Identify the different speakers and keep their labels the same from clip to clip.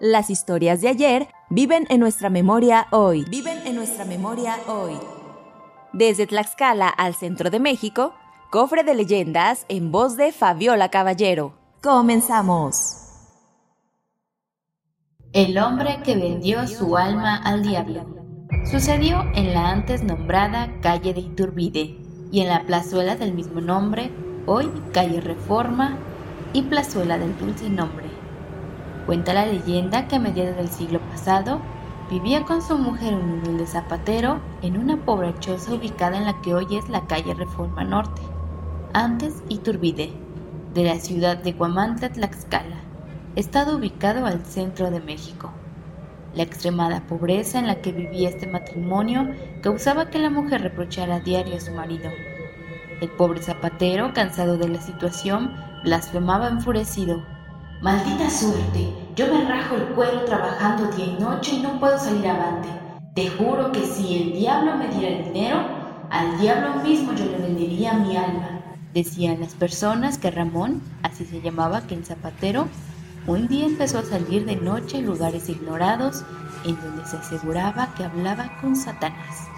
Speaker 1: Las historias de ayer viven en nuestra memoria hoy. Viven en nuestra memoria hoy. Desde Tlaxcala al centro de México, cofre de leyendas en voz de Fabiola Caballero. Comenzamos.
Speaker 2: El hombre que vendió su alma al diablo. Sucedió en la antes nombrada calle de Iturbide y en la plazuela del mismo nombre, hoy calle Reforma y plazuela del dulce nombre. Cuenta la leyenda que a mediados del siglo pasado vivía con su mujer un humilde zapatero en una pobre choza ubicada en la que hoy es la calle Reforma Norte, antes Iturbide, de la ciudad de Guamantla, Tlaxcala, estado ubicado al centro de México. La extremada pobreza en la que vivía este matrimonio causaba que la mujer reprochara a diario a su marido. El pobre zapatero, cansado de la situación, blasfemaba enfurecido. Maldita suerte, yo me rajo el cuero trabajando día y noche y no puedo salir avante. Te juro que si el diablo me diera el dinero, al diablo mismo yo le vendería mi alma. Decían las personas que Ramón, así se llamaba aquel zapatero, un día empezó a salir de noche a lugares ignorados en donde se aseguraba que hablaba con Satanás.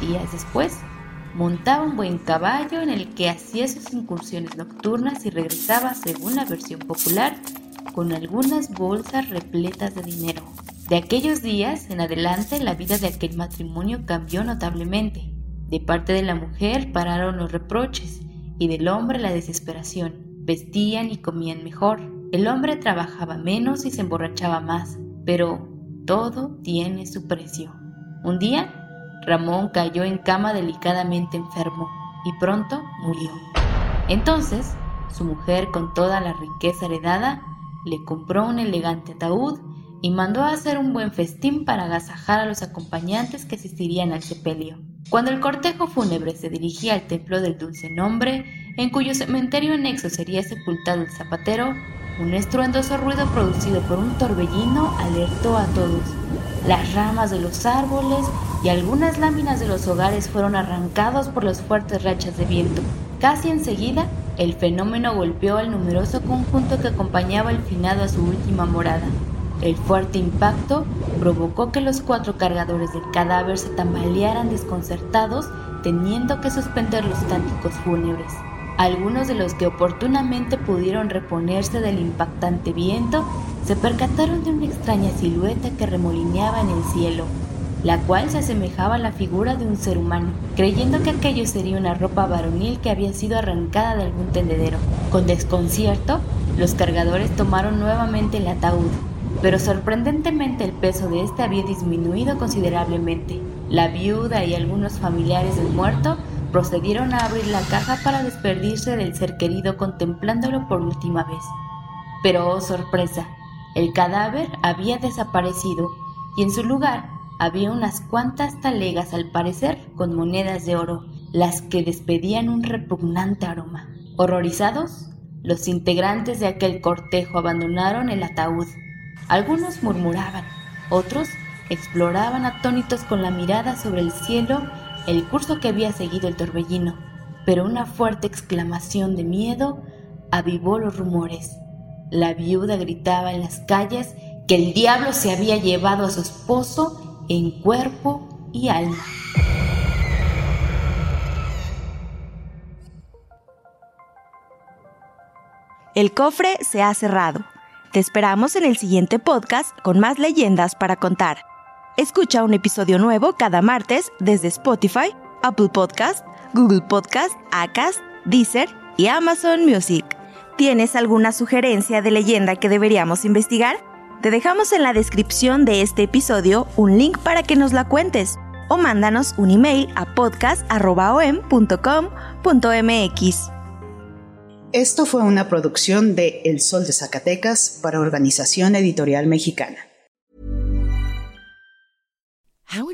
Speaker 2: Días después, montaba un buen caballo en el que hacía sus incursiones nocturnas y regresaba, según la versión popular, con algunas bolsas repletas de dinero. De aquellos días en adelante la vida de aquel matrimonio cambió notablemente. De parte de la mujer pararon los reproches y del hombre la desesperación. Vestían y comían mejor. El hombre trabajaba menos y se emborrachaba más, pero todo tiene su precio. Un día, Ramón cayó en cama delicadamente enfermo y pronto murió. Entonces, su mujer, con toda la riqueza heredada, le compró un elegante ataúd y mandó a hacer un buen festín para agasajar a los acompañantes que asistirían al sepelio. Cuando el cortejo fúnebre se dirigía al templo del dulce nombre, en cuyo cementerio anexo sería sepultado el zapatero, un estruendoso ruido producido por un torbellino alertó a todos. Las ramas de los árboles y algunas láminas de los hogares fueron arrancados por las fuertes rachas de viento. Casi enseguida, el fenómeno golpeó al numeroso conjunto que acompañaba al finado a su última morada. El fuerte impacto provocó que los cuatro cargadores del cadáver se tambalearan desconcertados, teniendo que suspender los cánticos fúnebres. Algunos de los que oportunamente pudieron reponerse del impactante viento se percataron de una extraña silueta que remolineaba en el cielo, la cual se asemejaba a la figura de un ser humano, creyendo que aquello sería una ropa varonil que había sido arrancada de algún tendedero. Con desconcierto, los cargadores tomaron nuevamente el ataúd, pero sorprendentemente el peso de este había disminuido considerablemente. La viuda y algunos familiares del muerto procedieron a abrir la caja para despedirse del ser querido contemplándolo por última vez. Pero oh sorpresa, el cadáver había desaparecido y en su lugar había unas cuantas talegas al parecer con monedas de oro, las que despedían un repugnante aroma. Horrorizados, los integrantes de aquel cortejo abandonaron el ataúd. Algunos murmuraban, otros exploraban atónitos con la mirada sobre el cielo el curso que había seguido el torbellino, pero una fuerte exclamación de miedo avivó los rumores. La viuda gritaba en las calles que el diablo se había llevado a su esposo en cuerpo y alma.
Speaker 1: El cofre se ha cerrado. Te esperamos en el siguiente podcast con más leyendas para contar. Escucha un episodio nuevo cada martes desde Spotify, Apple Podcast, Google Podcast, Acast, Deezer y Amazon Music. ¿Tienes alguna sugerencia de leyenda que deberíamos investigar? Te dejamos en la descripción de este episodio un link para que nos la cuentes o mándanos un email a podcast.om.com.mx.
Speaker 3: Esto fue una producción de El Sol de Zacatecas para Organización Editorial Mexicana.